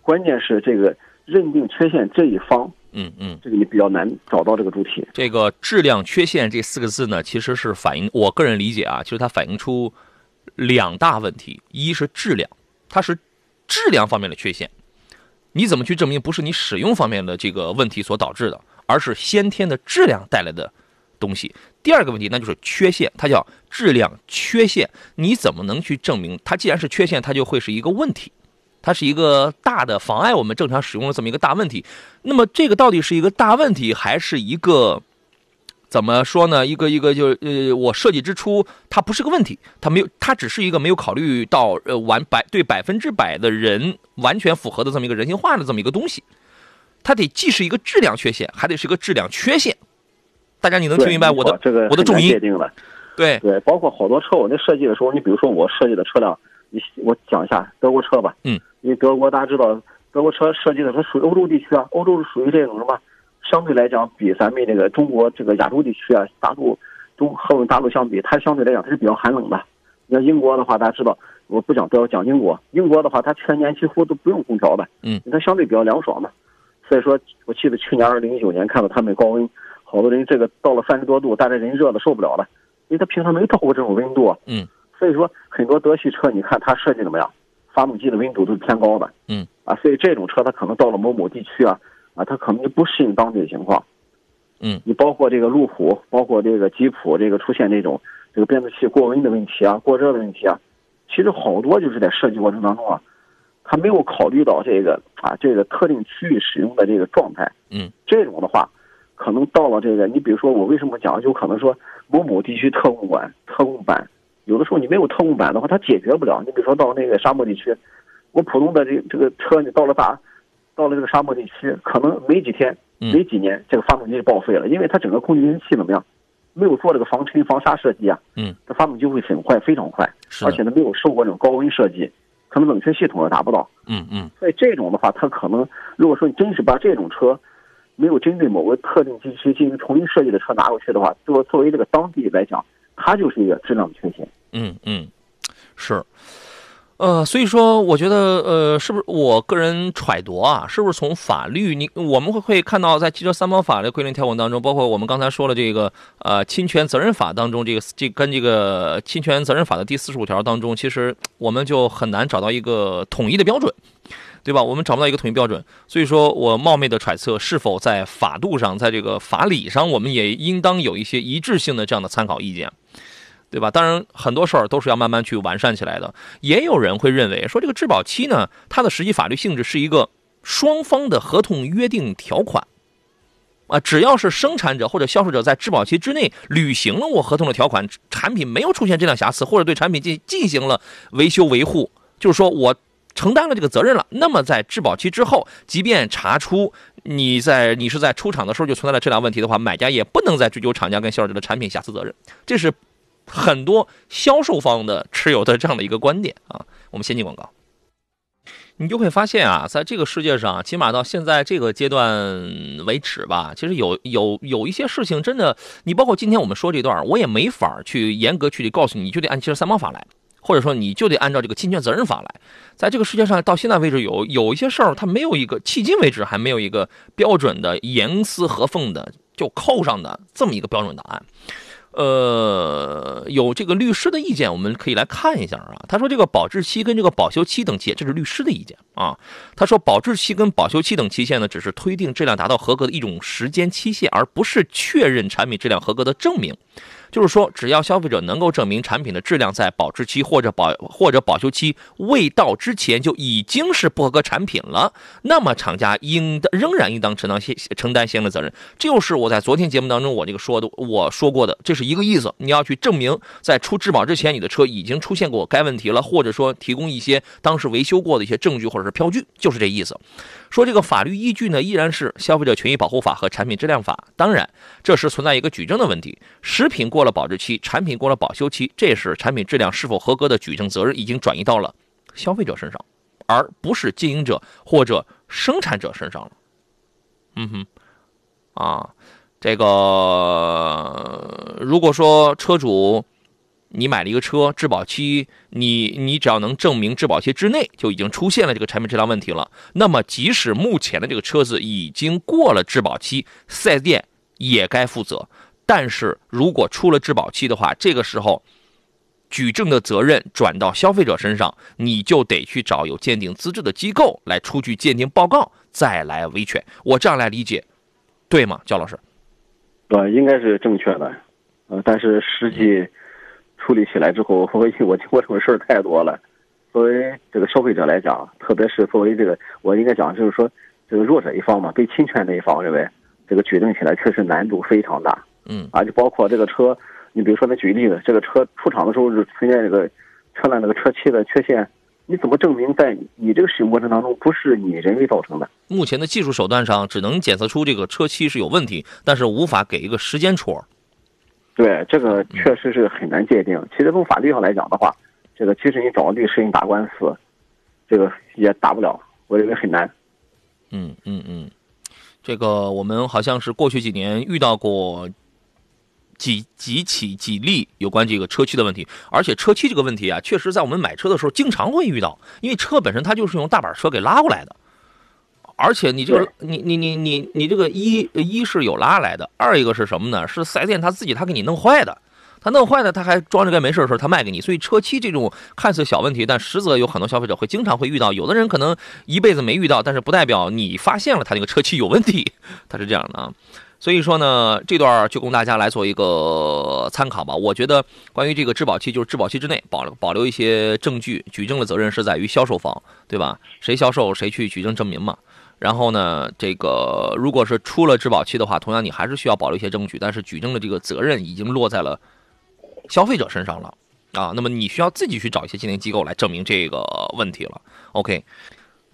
D: 关键是这个。认定缺陷这一方，
C: 嗯嗯，
D: 这个也比较难找到这个主体。
C: 这个质量缺陷这四个字呢，其实是反映我个人理解啊，其实它反映出两大问题：一是质量，它是质量方面的缺陷，你怎么去证明不是你使用方面的这个问题所导致的，而是先天的质量带来的东西？第二个问题那就是缺陷，它叫质量缺陷，你怎么能去证明它既然是缺陷，它就会是一个问题？它是一个大的妨碍我们正常使用的这么一个大问题，那么这个到底是一个大问题，还是一个怎么说呢？一个一个就是呃，我设计之初它不是个问题，它没有，它只是一个没有考虑到呃完百对百分之百的人完全符合的这么一个人性化的这么一个东西，它得既是一个质量缺陷，还得是一个质量缺陷。大家你能听明白我的
D: 这个
C: 我的重音？对
D: 对，包括好多车我那设计的时候，你比如说我设计的车辆。你我讲一下德国车吧，
C: 嗯，
D: 因为德国大家知道，德国车设计的它属于欧洲地区啊，欧洲是属于这种什么，相对来讲比咱们这个中国这个亚洲地区啊，大陆中和我们大陆相比，它相对来讲它是比较寒冷的。你像英国的话，大家知道，我不讲都要讲英国，英国的话它全年几乎都不用空调的，
C: 嗯，
D: 它相对比较凉爽嘛。所以说，我记得去年二零一九年看到他们高温，好多人这个到了三十多度，大家人热的受不了了，因为他平常没到过这种温度，
C: 嗯。
D: 所以说，很多德系车，你看它设计怎么样？发动机的温度都是偏高的，
C: 嗯，
D: 啊，所以这种车它可能到了某某地区啊，啊，它可能就不适应当地的情况，
C: 嗯，
D: 你包括这个路虎，包括这个吉普，这个出现这种这个变速器过温的问题啊，过热的问题啊，其实好多就是在设计过程当中啊，它没有考虑到这个啊，这个特定区域使用的这个状态，
C: 嗯，
D: 这种的话，可能到了这个，你比如说我为什么讲，有可能说某某地区特供版、特供版。有的时候你没有特供版的话，它解决不了。你比如说到那个沙漠地区，我普通的这这个车，你到了大，到了这个沙漠地区，可能没几天、没几年，这个发动机就报废了，因为它整个空气清新器怎么样，没有做这个防尘防沙设计啊。
C: 嗯。
D: 这发动机会损坏，非常快，而且呢没有受过这种高温设计，可能冷却系统也达不到。
C: 嗯嗯。
D: 所以这种的话，它可能如果说你真是把这种车没有针对某个特定地区进行重新设计的车拿过去的话，作作为这个当地来讲，它就是一个质量的缺陷。
C: 嗯嗯，是，呃，所以说，我觉得，呃，是不是我个人揣度啊？是不是从法律，你我们会会看到，在汽车三包法的规定条文当中，包括我们刚才说了这个，呃，侵权责任法当中，这个这跟这个侵权责任法的第四十五条当中，其实我们就很难找到一个统一的标准，对吧？我们找不到一个统一标准，所以说我冒昧的揣测，是否在法度上，在这个法理上，我们也应当有一些一致性的这样的参考意见。对吧？当然，很多事儿都是要慢慢去完善起来的。也有人会认为说，这个质保期呢，它的实际法律性质是一个双方的合同约定条款啊。只要是生产者或者销售者在质保期之内履行了我合同的条款，产品没有出现质量瑕疵，或者对产品进进行了维修维护，就是说我承担了这个责任了。那么在质保期之后，即便查出你在你是在出厂的时候就存在了质量问题的话，买家也不能再追究厂家跟销售者的产品瑕疵责任。这是。很多销售方的持有的这样的一个观点啊，*laughs* 我们先进广告，你就会发现啊，在这个世界上，起码到现在这个阶段为止吧，其实有有有一些事情真的，你包括今天我们说这段，我也没法去严格去告诉你，就得按汽车三包法来，或者说你就得按照这个侵权责任法来。在这个世界上，到现在为止，有有一些事儿，它没有一个迄今为止还没有一个标准的严丝合缝的就扣上的这么一个标准答案。呃，有这个律师的意见，我们可以来看一下啊。他说，这个保质期跟这个保修期等期，这是律师的意见啊。他说，保质期跟保修期等期限呢，只是推定质量达到合格的一种时间期限，而不是确认产品质量合格的证明。就是说，只要消费者能够证明产品的质量在保质期或者保或者保修期未到之前就已经是不合格产品了，那么厂家应当仍然应当承担相承担相应的责任。这就是我在昨天节目当中我这个说的我说过的，这是一个意思。你要去证明在出质保之前，你的车已经出现过该问题了，或者说提供一些当时维修过的一些证据或者是票据，就是这意思。说这个法律依据呢，依然是《消费者权益保护法》和《产品质量法》。当然，这是存在一个举证的问题。食品过了保质期，产品过了保修期，这时产品质量是否合格的举证责任已经转移到了消费者身上，而不是经营者或者生产者身上了。嗯哼，啊，这个如果说车主。你买了一个车，质保期你你只要能证明质保期之内就已经出现了这个产品质量问题了，那么即使目前的这个车子已经过了质保期四 S 店也该负责。但是如果出了质保期的话，这个时候举证的责任转到消费者身上，你就得去找有鉴定资质的机构来出具鉴定报告，再来维权。我这样来理解，对吗，焦老师？
D: 呃，应该是正确的，呃，但是实际。处理起来之后，*laughs* 我我我这种事儿太多了。作为这个消费者来讲，特别是作为这个，我应该讲就是说，这个弱者一方嘛，被侵权那一方，认为这个举证起来确实难度非常大。
C: 嗯，
D: 啊，就包括这个车，你比如说，那举例子，这个车出厂的时候是存在这个车辆那个车漆的缺陷，你怎么证明在你这个使用过程当中不是你人为造成的？
C: 目前的技术手段上，只能检测出这个车漆是有问题，但是无法给一个时间戳。
D: 对，这个确实是很难界定。其实从法律上来讲的话，这个即使你找律师你打官司，这个也打不了，我认为很难。
C: 嗯嗯嗯，这个我们好像是过去几年遇到过几几起几例有关这个车漆的问题，而且车漆这个问题啊，确实在我们买车的时候经常会遇到，因为车本身它就是用大板车给拉过来的。而且你这个，你你你你你这个一一是有拉来的，二一个是什么呢？是四 S 店他自己他给你弄坏的，他弄坏的他还装着该没事的时候他卖给你，所以车漆这种看似小问题，但实则有很多消费者会经常会遇到。有的人可能一辈子没遇到，但是不代表你发现了他那个车漆有问题，他是这样的啊。所以说呢，这段就供大家来做一个参考吧。我觉得关于这个质保期，就是质保期之内保保留一些证据，举证的责任是在于销售方，对吧？谁销售谁去举证证明嘛。然后呢，这个如果是出了质保期的话，同样你还是需要保留一些证据，但是举证的这个责任已经落在了消费者身上了啊。那么你需要自己去找一些鉴定机构来证明这个问题了。OK，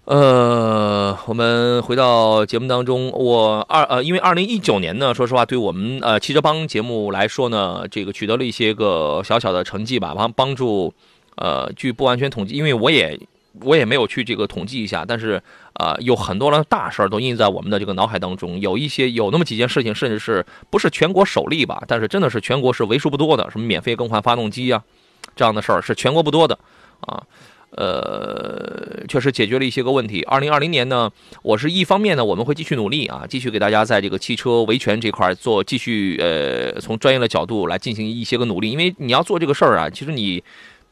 C: 呃，我们回到节目当中，我二呃，因为二零一九年呢，说实话，对我们呃汽车帮节目来说呢，这个取得了一些个小小的成绩吧，帮帮助呃，据不完全统计，因为我也。我也没有去这个统计一下，但是，呃，有很多的大事儿都印在我们的这个脑海当中。有一些有那么几件事情，甚至是不是全国首例吧？但是真的是全国是为数不多的，什么免费更换发动机啊，这样的事儿是全国不多的，啊，呃，确实解决了一些个问题。二零二零年呢，我是一方面呢，我们会继续努力啊，继续给大家在这个汽车维权这块做继续呃，从专业的角度来进行一些个努力。因为你要做这个事儿啊，其实你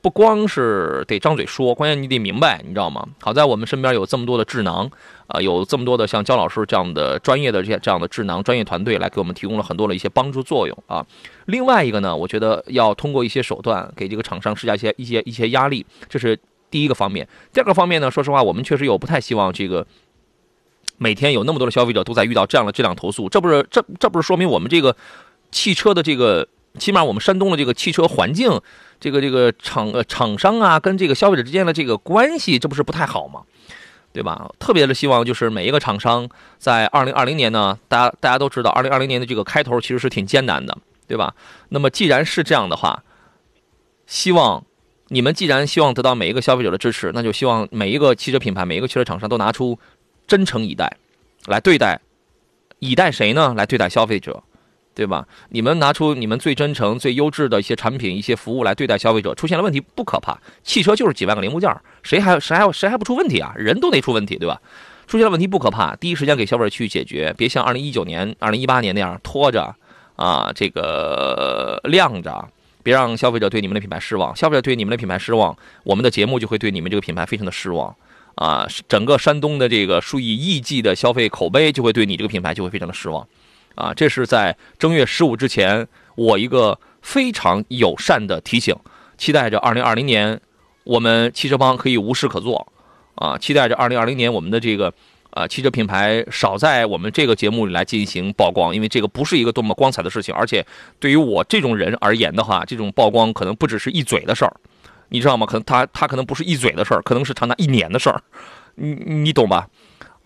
C: 不光是得张嘴说，关键你得明白，你知道吗？好在我们身边有这么多的智囊啊，有这么多的像焦老师这样的专业的这这样的智囊专业团队来给我们提供了很多的一些帮助作用啊。另外一个呢，我觉得要通过一些手段给这个厂商施加一些一些一些压力，这是。第一个方面，第二个方面呢，说实话，我们确实有不太希望这个每天有那么多的消费者都在遇到这样的质量投诉，这不是这这不是说明我们这个汽车的这个，起码我们山东的这个汽车环境，这个这个厂呃厂商啊跟这个消费者之间的这个关系，这不是不太好吗？对吧？特别的希望就是每一个厂商在二零二零年呢，大家大家都知道，二零二零年的这个开头其实是挺艰难的，对吧？那么既然是这样的话，希望。你们既然希望得到每一个消费者的支持，那就希望每一个汽车品牌、每一个汽车厂商都拿出真诚以待来对待，以待谁呢？来对待消费者，对吧？你们拿出你们最真诚、最优质的一些产品、一些服务来对待消费者。出现了问题不可怕，汽车就是几万个零部件，谁还谁还谁还不出问题啊？人都得出问题，对吧？出现了问题不可怕，第一时间给消费者去解决，别像二零一九年、二零一八年那样拖着啊，这个晾着。别让消费者对你们的品牌失望，消费者对你们的品牌失望，我们的节目就会对你们这个品牌非常的失望，啊，整个山东的这个数以亿计的消费口碑就会对你这个品牌就会非常的失望，啊，这是在正月十五之前我一个非常友善的提醒，期待着二零二零年我们汽车帮可以无事可做，啊，期待着二零二零年我们的这个。啊，汽车品牌少在我们这个节目里来进行曝光，因为这个不是一个多么光彩的事情，而且对于我这种人而言的话，这种曝光可能不只是一嘴的事儿，你知道吗？可能他他可能不是一嘴的事儿，可能是长达一年的事儿，你你懂吧？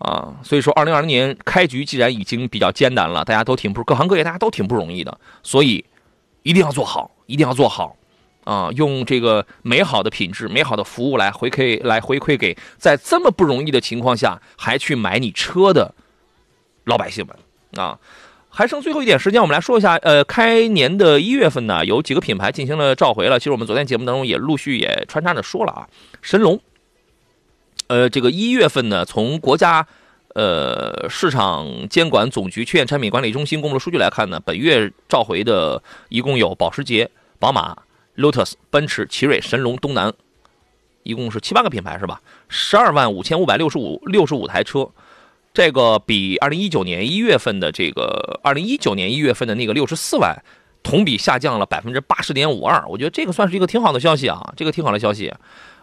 C: 啊，所以说，二零二零年开局既然已经比较艰难了，大家都挺不各行各业大家都挺不容易的，所以一定要做好，一定要做好。啊，用这个美好的品质、美好的服务来回馈，来回馈给在这么不容易的情况下还去买你车的老百姓们啊！还剩最后一点时间，我们来说一下，呃，开年的一月份呢，有几个品牌进行了召回了。其实我们昨天节目当中也陆续也穿插着说了啊，神龙，呃，这个一月份呢，从国家呃市场监管总局缺陷产品管理中心公布的数据来看呢，本月召回的一共有保时捷、宝马。Lotus、奔驰、奇瑞、神龙、东南，一共是七八个品牌是吧？十二万五千五百六十五六十五台车，这个比二零一九年一月份的这个二零一九年一月份的那个六十四万，同比下降了百分之八十点五二。我觉得这个算是一个挺好的消息啊，这个挺好的消息。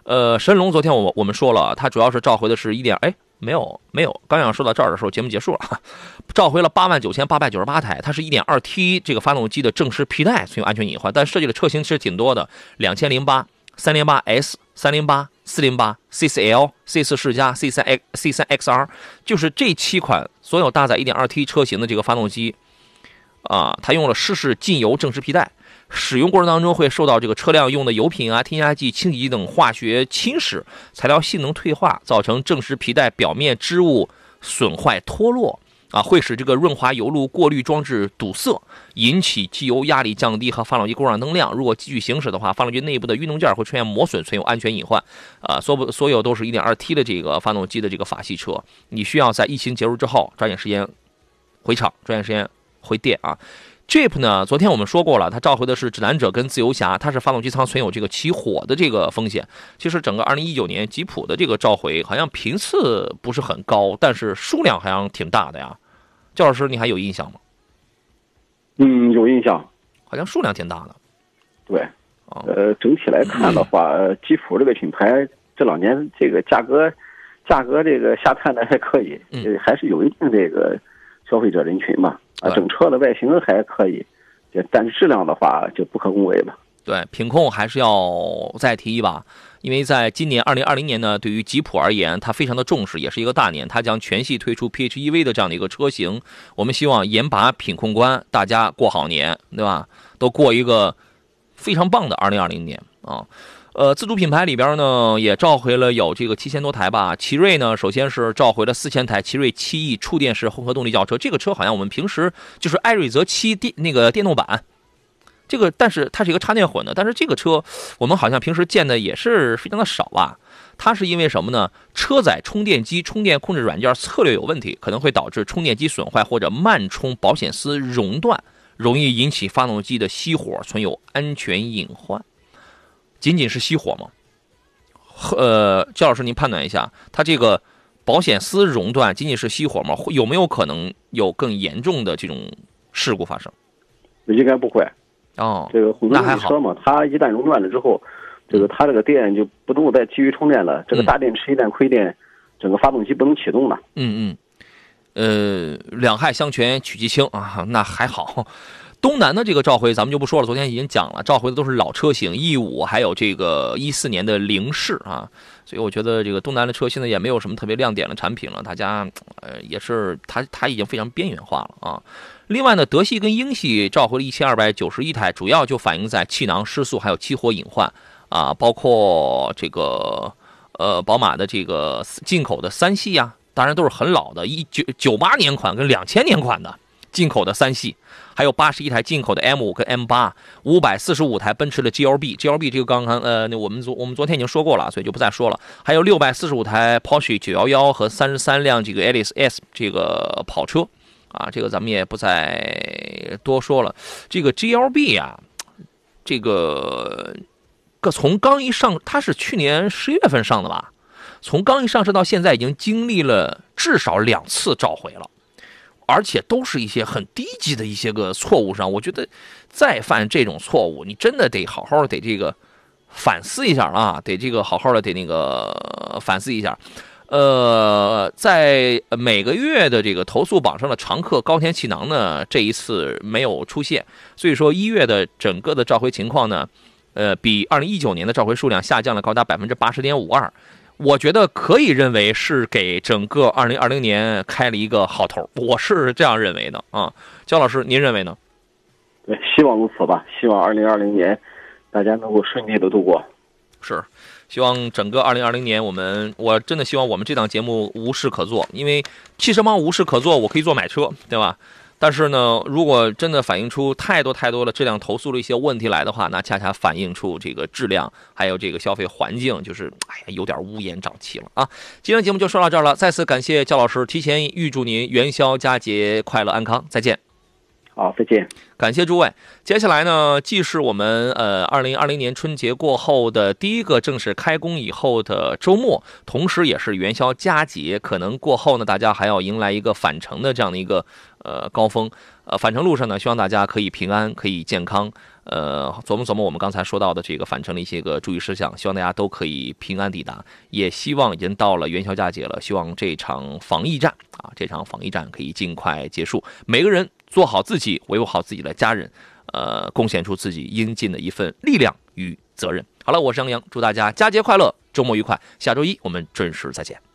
C: 呃，神龙昨天我我们说了，它主要是召回的是一点哎。没有没有，刚想说到这儿的时候，节目结束了，*laughs* 召回了八万九千八百九十八台。它是一点二 T 这个发动机的正时皮带存有安全隐患，但设计的车型其实挺多的，两千零八、三零八 S、三零八、四零八、C 四 L、C 四世嘉、C 三 X、C 三 XR，就是这七款所有搭载一点二 T 车型的这个发动机，啊，它用了湿式进油正时皮带。使用过程当中会受到这个车辆用的油品啊、添加剂、清洗剂等化学侵蚀，材料性能退化，造成正时皮带表面织物损坏脱落啊，会使这个润滑油路过滤装置堵塞，引起机油压力降低和发动机故障灯亮。如果继续行驶的话，发动机内部的运动件会出现磨损，存有安全隐患啊。所不所有都是一点二 T 的这个发动机的这个法系车，你需要在疫情结束之后抓紧时间回厂，抓紧时间回店啊。Jeep 呢？昨天我们说过了，它召回的是指南者跟自由侠，它是发动机舱存有这个起火的这个风险。其实整个2019年吉普的这个召回好像频次不是很高，但是数量好像挺大的呀。焦老师，你还有印象吗？
D: 嗯，有印象，
C: 好像数量挺大的。
D: 对，呃，整体来看的话，吉普这个品牌这两年这个价格价格这个下探的还可以，还是有一定这个消费者人群嘛。啊，整车的外形还可以，但是质量的话就不可恭维了。
C: 对，品控还是要再提一把，因为在今年二零二零年呢，对于吉普而言，它非常的重视，也是一个大年，它将全系推出 PHEV 的这样的一个车型。我们希望严把品控关，大家过好年，对吧？都过一个非常棒的二零二零年啊。呃，自主品牌里边呢，也召回了有这个七千多台吧。奇瑞呢，首先是召回了四千台奇瑞七 E 触电式混合动力轿车。这个车好像我们平时就是艾瑞泽七电那个电动版，这个，但是它是一个插电混的，但是这个车我们好像平时见的也是非常的少吧？它是因为什么呢？车载充电机充电控制软件策略有问题，可能会导致充电机损坏或者慢充保险丝熔断，容易引起发动机的熄火，存有安全隐患。仅仅是熄火吗？呃，焦老师，您判断一下，它这个保险丝熔断仅仅是熄火吗？有没有可能有更严重的这种事故发生？
D: 应该不会。
C: 哦，
D: 这个混动车嘛，它一旦熔断了之后，这个它这个电就不能够再继续充电了。这个大电池一旦亏电，整个发动机不能启动了。
C: 嗯嗯，呃，两害相权取其轻啊，那还好。东南的这个召回咱们就不说了，昨天已经讲了，召回的都是老车型，E 五还有这个一四年的凌仕啊，所以我觉得这个东南的车现在也没有什么特别亮点的产品了，大家呃也是它它已经非常边缘化了啊。另外呢，德系跟英系召回了一千二百九十一台，主要就反映在气囊失速还有起火隐患啊，包括这个呃宝马的这个进口的三系呀，当然都是很老的，一九九八年款跟两千年款的进口的三系。还有八十一台进口的 M 五跟 M 八，五百四十五台奔驰的 GLB，GLB 这个刚刚呃，那我们昨我们昨天已经说过了，所以就不再说了。还有六百四十五台 Porsche 九幺幺和三十三辆这个 Alice S 这个跑车，啊，这个咱们也不再多说了。这个 GLB 啊，这个个从刚一上，它是去年十一月份上的吧？从刚一上市到现在，已经经历了至少两次召回了。而且都是一些很低级的一些个错误上，我觉得再犯这种错误，你真的得好好得这个反思一下啊，得这个好好的得那个反思一下。呃，在每个月的这个投诉榜上的常客高田气囊呢，这一次没有出现，所以说一月的整个的召回情况呢，呃，比二零一九年的召回数量下降了高达百分之八十点五二。我觉得可以认为是给整个二零二零年开了一个好头，我是这样认为的啊。焦老师，您认为呢？
D: 对，希望如此吧。希望二零二零年大家能够顺利的度过。
C: 是，希望整个二零二零年我们，我真的希望我们这档节目无事可做，因为汽车帮无事可做，我可以做买车，对吧？但是呢，如果真的反映出太多太多的质量投诉的一些问题来的话，那恰恰反映出这个质量还有这个消费环境，就是哎呀，有点乌烟瘴气了啊！今天节目就说到这儿了，再次感谢焦老师，提前预祝您元宵佳节快乐安康，再见。
D: 好，再见。
C: 感谢诸位。接下来呢，既是我们呃二零二零年春节过后的第一个正式开工以后的周末，同时也是元宵佳节。可能过后呢，大家还要迎来一个返程的这样的一个呃高峰。呃，返程路上呢，希望大家可以平安，可以健康。呃，琢磨琢磨我们刚才说到的这个返程的一些个注意事项，希望大家都可以平安抵达。也希望已经到了元宵佳节了，希望这场防疫战啊，这场防疫战可以尽快结束。每个人。做好自己，维护好自己的家人，呃，贡献出自己应尽的一份力量与责任。好了，我是杨洋，祝大家佳节快乐，周末愉快。下周一我们准时再见。